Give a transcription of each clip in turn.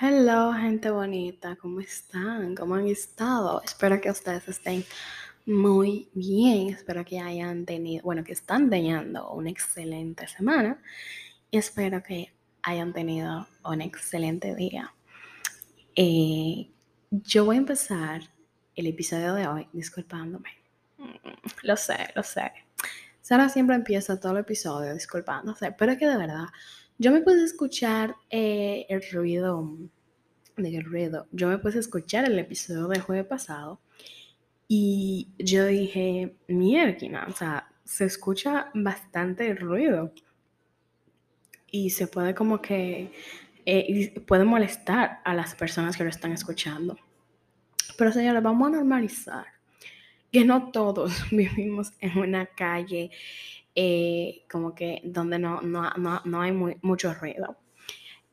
Hello, gente bonita, ¿cómo están? ¿Cómo han estado? Espero que ustedes estén muy bien. Espero que hayan tenido, bueno, que están teniendo una excelente semana. Y espero que hayan tenido un excelente día. Eh, yo voy a empezar el episodio de hoy disculpándome. Lo sé, lo sé. Sara siempre empieza todo el episodio disculpándose, pero es que de verdad yo me pude escuchar eh, el ruido, el ruido, yo me puse escuchar el episodio del jueves pasado y yo dije, mierda, o sea, se escucha bastante ruido y se puede como que, eh, puede molestar a las personas que lo están escuchando. Pero señores, vamos a normalizar que no todos vivimos en una calle eh, como que donde no, no, no, hay mucho ruido.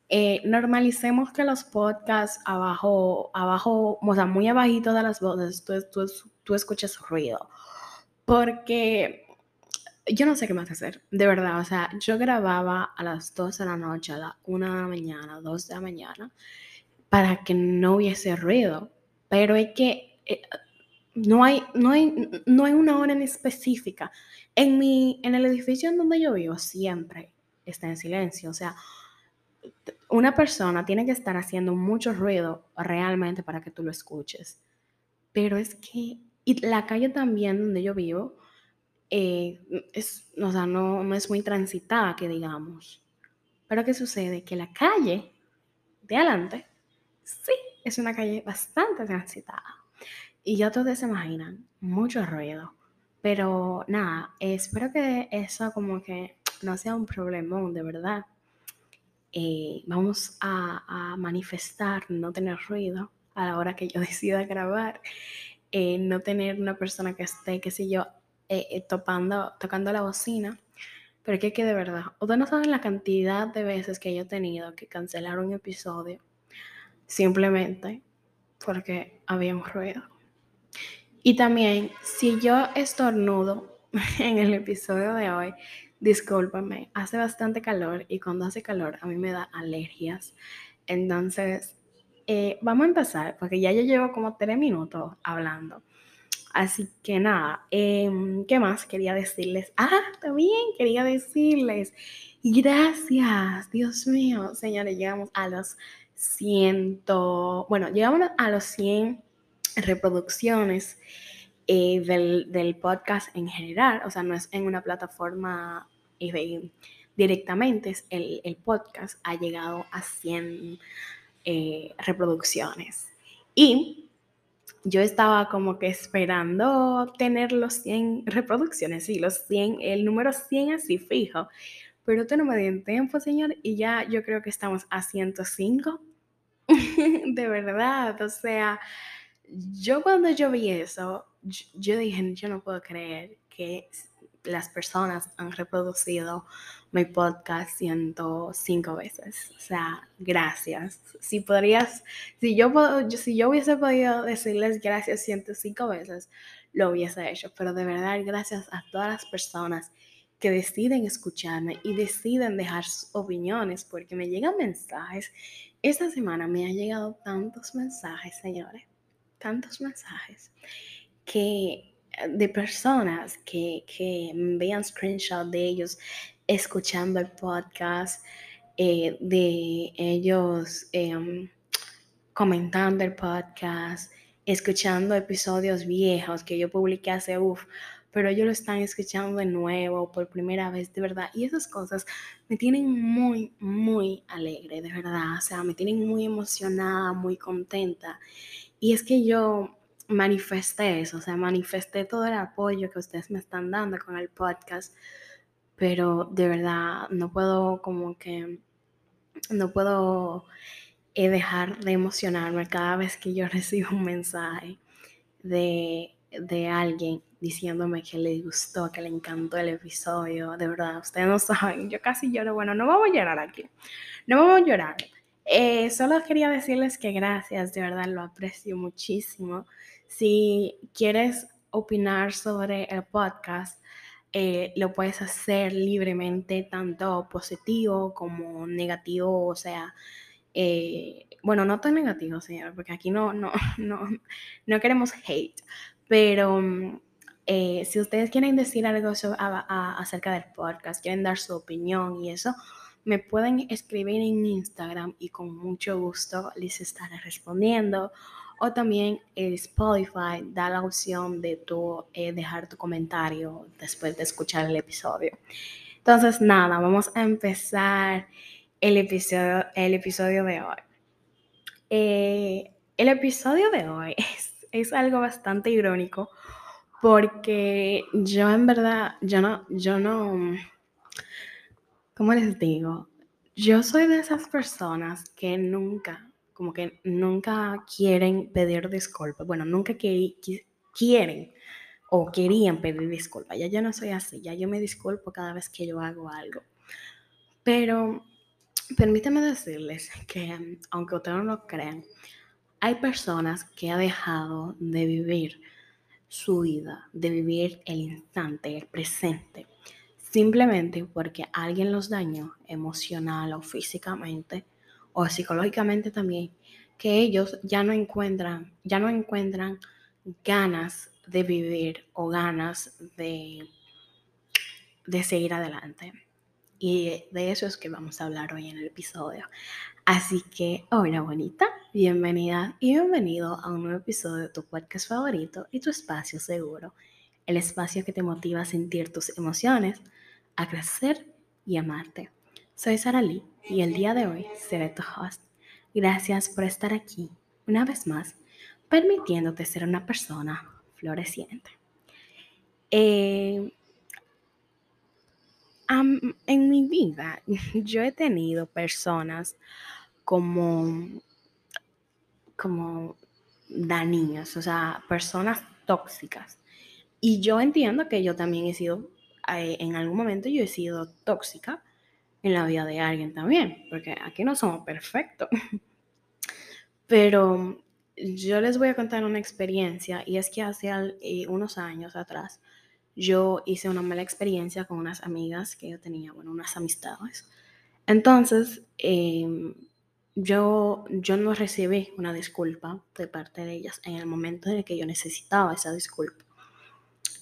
Eh, normalicemos que los podcasts abajo, abajo, o sea, muy abajito de las voces, tú, tú, tú escuchas ruido. Porque yo no sé qué más hacer, de verdad. O sea, yo grababa a las 2 de la noche, a la 1 de la mañana, 2 de la mañana, para que no hubiese ruido. Pero es que eh, no hay, no hay, no hay una hora en específica. En, mi, en el edificio en donde yo vivo siempre está en silencio. O sea, una persona tiene que estar haciendo mucho ruido realmente para que tú lo escuches. Pero es que, y la calle también donde yo vivo, eh, es, o sea, no, no es muy transitada, que digamos. Pero ¿qué sucede? Que la calle de adelante, sí, es una calle bastante transitada. Y ya todos se imaginan, mucho ruido. Pero nada, espero que eso como que no sea un problemón, de verdad. Eh, vamos a, manifestar no tener ruido a la hora que yo decida grabar. Eh, no tener una persona que esté, qué sé yo, eh, topando, tocando la bocina. Pero que, que de verdad, ustedes no saben la cantidad de veces que yo he tenido que cancelar un episodio simplemente porque había un ruido. Y también, si yo estornudo en el episodio de hoy, discúlpame, hace bastante calor y cuando hace calor a mí me da alergias. Entonces, eh, vamos a empezar porque ya yo llevo como tres minutos hablando. Así que nada, em, ¿qué más quería decirles? Ah, también quería decirles, gracias, Dios mío, señores, llegamos a los ciento, bueno, llegamos a los 100 reproducciones eh, del, podcast en general, o sea, no es en una plataforma eh, directamente, es el, podcast ha llegado a 100 eh, reproducciones. Y yo estaba como que esperando tener los 100 reproducciones, sí, los 100, el número 100 así fijo, pero usted no me dio tiempo, señor, y ya yo creo que estamos a 105. de verdad, o sea, yo cuando yo vi eso, yo, dije, yo no puedo creer que las personas han reproducido mi podcast 105 veces. O sea, gracias. Si podrías, si yo, si yo hubiese podido decirles gracias 105 veces, lo hubiese hecho. Pero de verdad, gracias a todas las personas que deciden escucharme y deciden dejar sus opiniones, porque me llegan mensajes. Esta semana me han llegado tantos mensajes, señores tantos mensajes que de personas que, que vean screenshot de ellos escuchando el podcast, eh, de ellos em, comentando el podcast, escuchando episodios viejos que yo publiqué hace uff, pero ellos lo están escuchando de nuevo por primera vez, de verdad. Y esas cosas me tienen muy, muy alegre, de verdad. O sea, me tienen muy emocionada, muy contenta. Y es que yo manifesté eso, o sea, manifesté todo el apoyo que ustedes me están dando con el podcast, pero de verdad no puedo como que, no puedo eh, dejar de emocionarme cada vez que yo recibo un mensaje de, de alguien diciéndome que le gustó, que le encantó el episodio, de verdad, ustedes no saben, yo casi lloro, bueno, no vamos a llorar aquí, no vamos a llorar, eh, solo quería decirles que gracias, de verdad lo aprecio muchísimo. Si quieres opinar sobre el podcast, eh, lo puedes hacer libremente, tanto positivo como negativo, o sea, eh, bueno, no tan negativo, señor, porque aquí no, no, no, no queremos hate, pero mm, eh, si ustedes quieren decir algo acerca del podcast, quieren dar su opinión y eso, me pueden escribir en Instagram y con mucho gusto les estaré respondiendo. O también el Spotify da la opción de tu, eh, dejar tu comentario después de escuchar el episodio. Entonces, nada, vamos a empezar el episodio, el episodio de hoy. Eh, el episodio de hoy es, es algo bastante irónico porque yo en verdad, yo no, yo no, ¿cómo les digo? Yo soy de esas personas que nunca, como que nunca quieren pedir disculpas. Bueno, nunca quieren o querían pedir disculpas. Ya yo no soy así, ya yo me disculpo cada vez que yo hago algo. Pero permítame decirles que, aunque ustedes no lo crean, hay personas que han dejado de vivir su vida, de vivir el instante, el presente, simplemente porque alguien los dañó emocional o físicamente o psicológicamente también, que ellos ya no encuentran, ya no encuentran ganas de vivir o ganas de, de seguir adelante. Y de eso es que vamos a hablar hoy en el episodio. Así que, hola bonita, bienvenida y bienvenido a un nuevo episodio de tu podcast favorito y tu espacio seguro. El espacio que te motiva a sentir tus emociones, a crecer y amarte. Soy Sara Lee y el día de hoy seré tu host. Gracias por estar aquí una vez más, permitiéndote ser una persona floreciente. Eh, en mi vida yo he tenido personas como, como dañinas, o sea, personas tóxicas. Y yo entiendo que yo también he sido, en algún momento yo he sido tóxica en la vida de alguien también, porque aquí no somos perfectos. Pero yo les voy a contar una experiencia y es que hace eh, unos años atrás yo hice una mala experiencia con unas amigas que yo tenía, bueno, unas amistades. Entonces, em, yo, yo no recibí una disculpa de parte de ellas en el momento en el que yo necesitaba esa disculpa.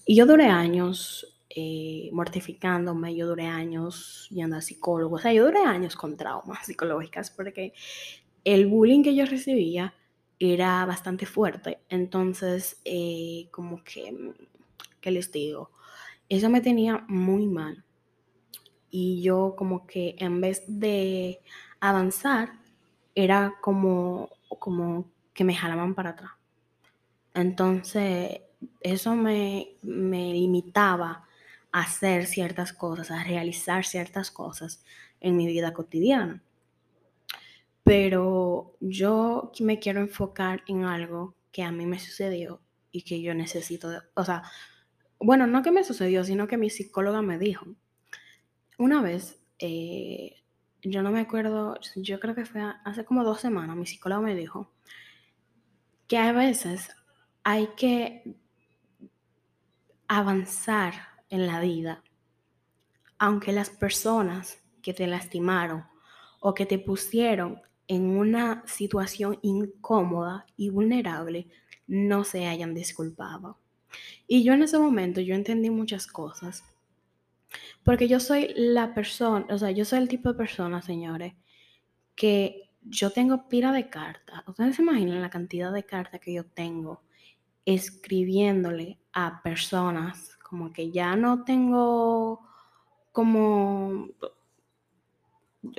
Y yo duré años eh, mortificándome, yo duré años yendo a psicólogos, yo duré años con traumas psicológicas porque el bullying que yo recibía era bastante fuerte. Entonces, eh, como que, ¿qué les digo? Eso me tenía muy mal. Y yo como que en vez de avanzar, era como, como que me jalaban para atrás. Entonces, eso me, me limitaba hacer ciertas cosas, a realizar ciertas cosas en mi vida cotidiana. Pero yo me quiero enfocar en algo que a mí me sucedió y que yo necesito, o sea, bueno, no que me sucedió, sino que mi psicóloga me dijo. Una vez, eh, yo no me acuerdo, yo creo que fue hace como dos semanas, mi psicóloga me dijo que a veces hay que avanzar en la vida, aunque las personas que te lastimaron o que te pusieron en una situación incómoda y vulnerable no se hayan disculpado. Y yo en ese momento yo entendí muchas cosas. Porque yo soy la persona, o sea, yo soy el tipo de persona, señores, que yo tengo pila de cartas. Ustedes se imaginan la cantidad de cartas que yo tengo escribiéndole a personas como que ya no tengo como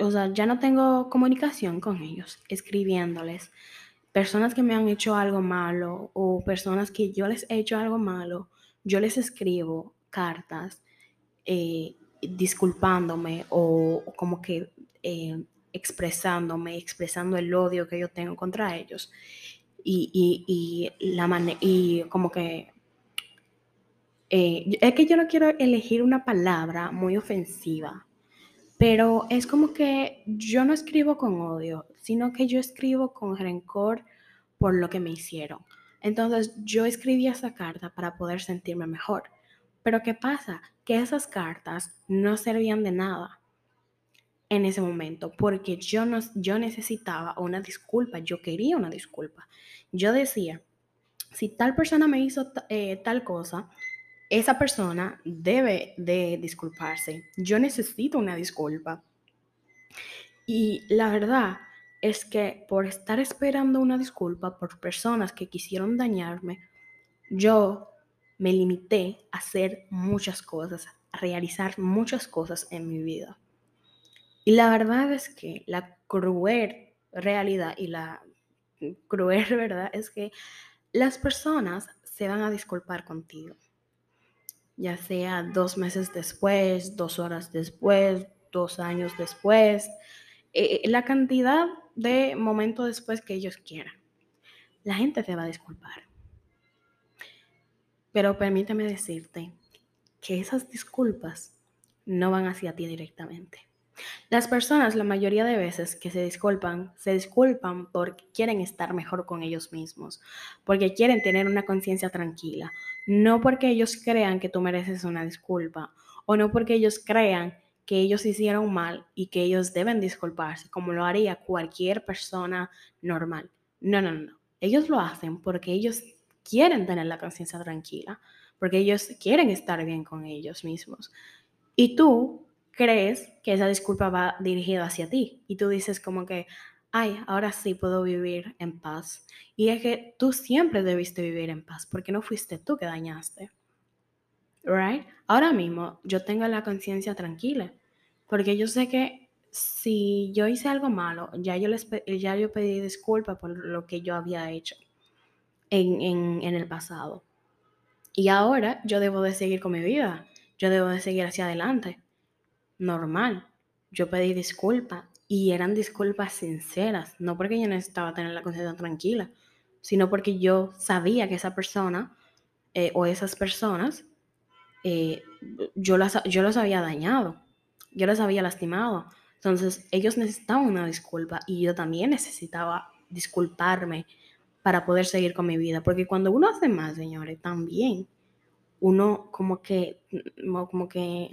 o sea, ya no tengo comunicación con ellos, escribiéndoles. Personas que me han hecho algo malo o personas que yo les he hecho algo malo, yo les escribo cartas eh, disculpándome o, como que eh, expresándome, expresando el odio que yo tengo contra ellos. Y, y, la y como que eh, es que yo no quiero elegir una palabra muy ofensiva, pero es como que yo no escribo con odio, sino que yo escribo con rencor por lo que me hicieron. Entonces yo escribí esa carta para poder sentirme mejor. Pero ¿qué pasa? Que esas cartas no servían de nada. en ese momento, porque yo, no, yo necesitaba una disculpa, yo quería una disculpa. Yo decía, si tal persona me hizo eh, tal cosa, esa persona debe de disculparse. Yo necesito una disculpa. Y la verdad es que por estar esperando una disculpa por personas que quisieron dañarme, yo me limité a hacer muchas cosas, a realizar muchas cosas en mi vida. Y la verdad es que la cruel realidad y la cruel verdad es que las personas se van a disculpar contigo. Ya sea dos meses después, dos horas después, dos años después, eh, la cantidad de momentos después que ellos quieran. La gente te va a disculpar. Pero permíteme decirte que esas disculpas no van hacia ti directamente. Las personas, la mayoría de veces que se disculpan, se disculpan porque quieren estar mejor con ellos mismos, porque quieren tener una conciencia tranquila, no porque ellos crean que tú mereces una disculpa o no porque ellos crean que ellos hicieron mal y que ellos deben disculparse, como lo haría cualquier persona normal. No, no, no. Ellos lo hacen porque ellos quieren tener la conciencia tranquila, porque ellos quieren estar bien con ellos mismos. Y tú crees que esa disculpa va dirigida hacia ti y tú dices como que, ay, ahora sí puedo vivir en paz. Y es que tú siempre debiste vivir en paz porque no fuiste tú que dañaste. Right? Ahora mismo yo tengo la conciencia tranquila porque yo sé que si yo hice algo malo, ya yo, les, ya yo pedí disculpas por lo que yo había hecho en, en, en el pasado. Y ahora yo debo de seguir con mi vida, yo debo de seguir hacia adelante normal. Yo pedí disculpas y eran disculpas sinceras, no porque yo necesitaba tener la conciencia tranquila, sino porque yo sabía que esa persona eh, o esas personas, eh, yo, las, yo los había dañado, yo los había lastimado. Entonces ellos necesitaban una disculpa y yo también necesitaba disculparme para poder seguir con mi vida, porque cuando uno hace más, señores, también uno como que, como que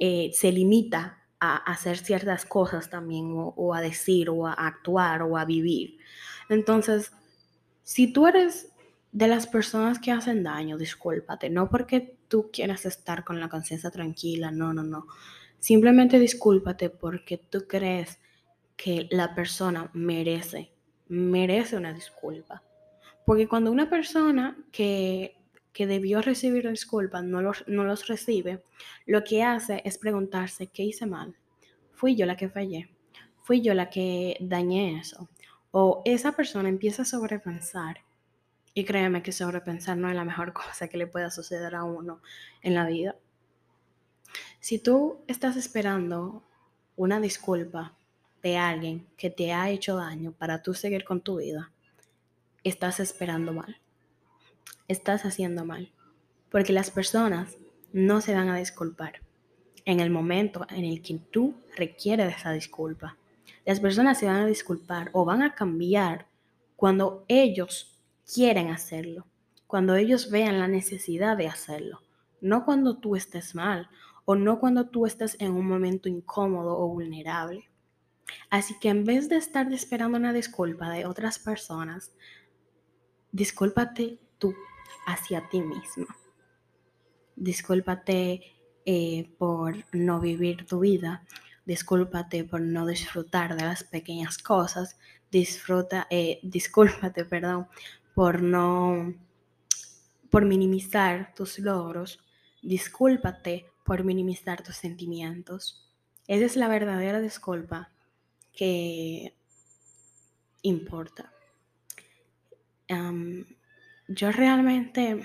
eh, se limita a hacer ciertas cosas también, o, a decir, o a actuar, o a vivir. Entonces, si tú eres de las personas que hacen daño, discúlpate, no porque tú quieras estar con la conciencia tranquila, no, no, no. Simplemente discúlpate porque tú crees que la persona merece, merece una disculpa. Porque cuando una persona que que debió recibir disculpas no los, no los recibe, lo que hace es preguntarse, ¿qué hice mal? ¿Fui yo la que fallé? ¿Fui yo la que dañé eso? O esa persona empieza a sobrepensar. Y créeme que sobrepensar no es la mejor cosa que le pueda suceder a uno en la vida. Si tú estás esperando una disculpa de alguien que te ha hecho daño para tú seguir con tu vida, estás esperando mal estás haciendo mal, porque las personas no se van a disculpar en el momento en el que tú requieres esa disculpa. Las personas se van a disculpar o van a cambiar cuando ellos quieren hacerlo, cuando ellos vean la necesidad de hacerlo, no cuando tú estés mal o no cuando tú estés en un momento incómodo o vulnerable. Así que en vez de estar esperando una disculpa de otras personas, discúlpate tú hacia ti misma. Discúlpate eh, por no vivir tu vida, discúlpate por no disfrutar de las pequeñas cosas, disfruta, eh, discúlpate, perdón, por no, por minimizar tus logros, discúlpate por minimizar tus sentimientos. Esa es la verdadera disculpa que importa yo realmente,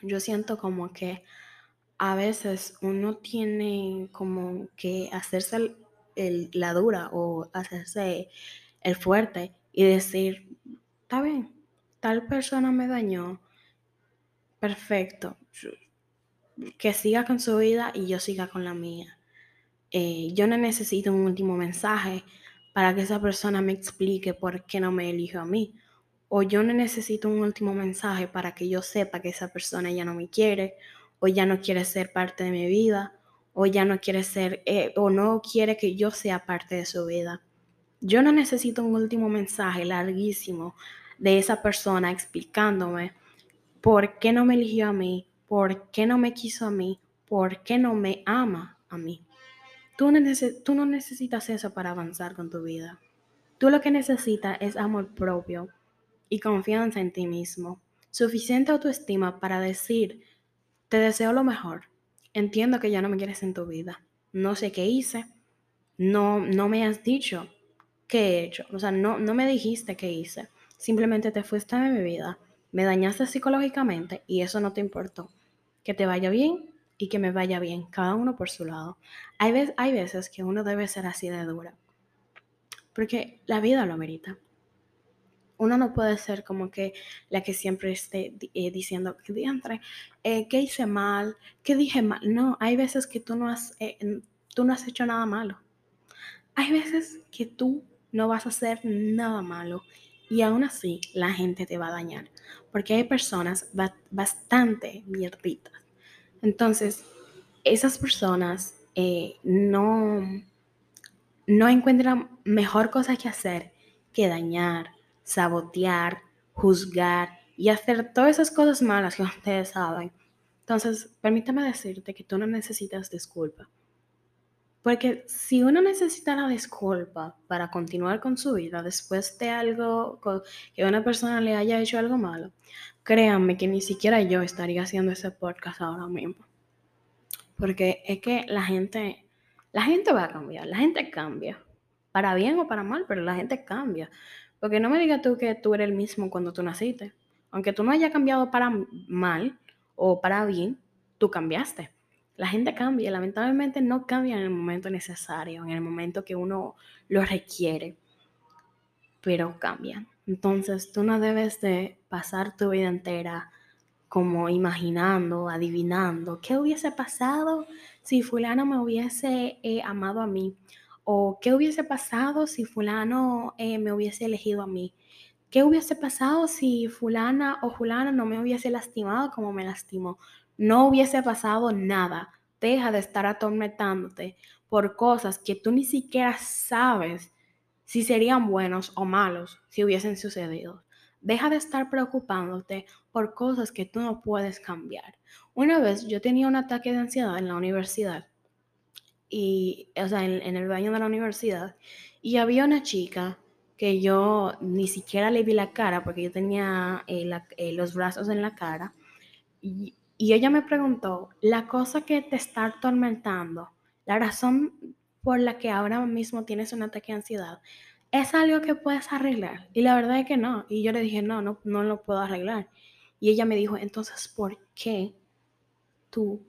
yo siento como que a veces uno tiene como que hacerse el, la dura o hacerse el fuerte y decir, está bien, tal persona me dañó, perfecto, que siga con su vida y yo siga con la mía. Eh, yo no necesito un último mensaje para que esa persona me explique por qué no me elijo a mí o yo no necesito un último mensaje para que yo sepa que esa persona ya no me quiere o ya no quiere ser parte de mi vida o ya no quiere ser eh, o no quiere que yo sea parte de su vida. Yo no necesito un último mensaje larguísimo de esa persona explicándome por qué no me eligió a mí, por qué no me quiso a mí, por qué no me ama a mí. Tú tú no necesitas eso para avanzar con tu vida. Tú lo que necesitas es amor propio y confianza en ti mismo. Suficiente autoestima para decir, te deseo lo mejor. Entiendo que ya no me quieres en tu vida. No sé qué hice. No, no me has dicho qué he hecho. O sea, no, no me dijiste qué hice. Simplemente te fuiste de mi vida. Me dañaste psicológicamente y eso no te importó. Que te vaya bien y que me vaya bien, cada uno por su lado. Hay, veces, hay veces que uno debe ser así de dura, porque la vida lo amerita. Uno no puede ser como que la que siempre esté eh, diciendo, que eh, ¿qué hice mal? ¿Qué dije mal? No, hay veces que tú no, has, eh, tú no has hecho nada malo. Hay veces que tú no vas a hacer nada malo y aún así la gente te va a dañar, porque hay personas bastante mierditas. Entonces, esas personas no no encuentran mejor cosa que hacer que dañar, sabotear, juzgar y hacer todas esas cosas malas que ustedes saben. Entonces, permítame decirte que tú no necesitas disculpa. Porque si uno necesita la disculpa para continuar con su vida después de algo, que una persona le haya hecho algo malo, créanme que ni siquiera yo estaría haciendo ese podcast ahora mismo. Porque es que la gente la gente va a cambiar, la gente cambia, para bien o para mal, pero la gente cambia. Porque no me digas tú que tú eres el mismo cuando tú naciste. Aunque tú no hayas cambiado para mal o para bien, tú cambiaste. La gente cambia, lamentablemente no cambia en el momento necesario, en el momento que uno lo requiere, pero cambian. Entonces tú no debes de pasar tu vida entera como imaginando, adivinando, ¿qué hubiese pasado si fulano me hubiese eh, amado a mí? ¿O qué hubiese pasado si fulano eh, me hubiese elegido a mí? ¿Qué hubiese pasado si fulana o fulano no me hubiese lastimado como me lastimó? No hubiese pasado nada. Deja de estar atormentándote por cosas que tú ni siquiera sabes si serían buenos o malos si hubiesen sucedido. Deja de estar preocupándote por cosas que tú no puedes cambiar. Una vez yo tenía un ataque de ansiedad en la universidad, y, o sea, en, el baño de la universidad, y había una chica que yo ni siquiera le vi la cara porque yo tenía eh, eh, los brazos en la cara, y, y ella me preguntó, la cosa que te está atormentando, la razón por la que ahora mismo tienes un ataque de ansiedad, ¿es algo que puedes arreglar? Y la verdad es que no. Y yo le dije, no, no, no lo puedo arreglar. Y ella me dijo, entonces, ¿por qué tú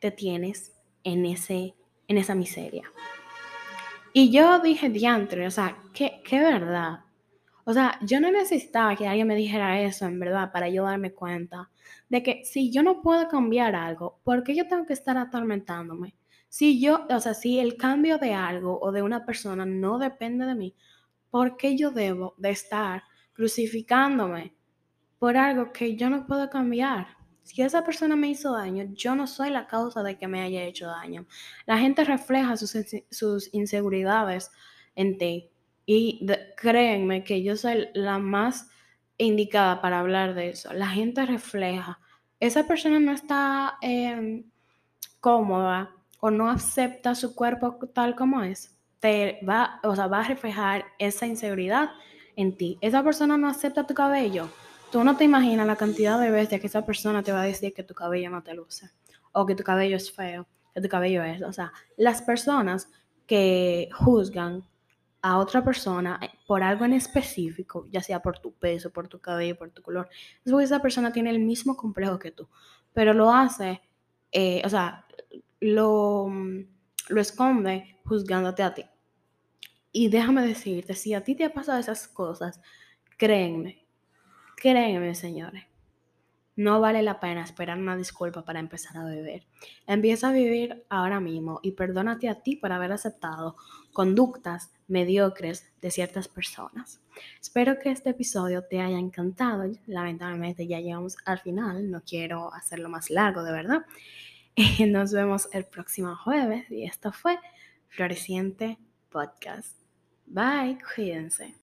te tienes en, ese, en esa miseria? Y yo dije, diantre, o sea, ¿qué, qué verdad. O sea, yo no necesitaba que alguien me dijera eso, en verdad, para yo darme cuenta de que si yo no puedo cambiar algo, ¿por qué yo tengo que estar atormentándome? Si yo, o sea, si el cambio de algo o de una persona no depende de mí, ¿por qué yo debo de estar crucificándome por algo que yo no puedo cambiar? Si esa persona me hizo daño, yo no soy la causa de que me haya hecho daño. La gente refleja sus, inseguridades en ti. Y créenme que yo soy la más indicada para hablar de eso. La gente refleja. Esa persona no está em, cómoda o no acepta su cuerpo tal como es te va, o sea, va a reflejar esa inseguridad en ti. Esa persona no acepta tu cabello. Tú no te imaginas la cantidad de veces que esa persona te va a decir que tu cabello no te luce o que tu cabello es feo, que tu cabello es, o sea, las personas que juzgan a otra persona por algo en específico, ya sea por tu peso, por tu cabello, por tu color, es porque esa persona tiene el mismo complejo que tú, pero lo hace, eh, o sea, lo lo esconde juzgándote a ti. Y déjame decirte, si a ti te ha pasado esas cosas, créenme, créenme, señores, no vale la pena esperar una disculpa para empezar a beber. Empieza a vivir ahora mismo y perdónate a ti por haber aceptado conductas mediocres de ciertas personas. Espero que este episodio te haya encantado. Lamentablemente ya llegamos al final, no quiero hacerlo más largo, de verdad. Nos vemos el próximo jueves. Y esto fue Floreciente Podcast. Bye, cuídense.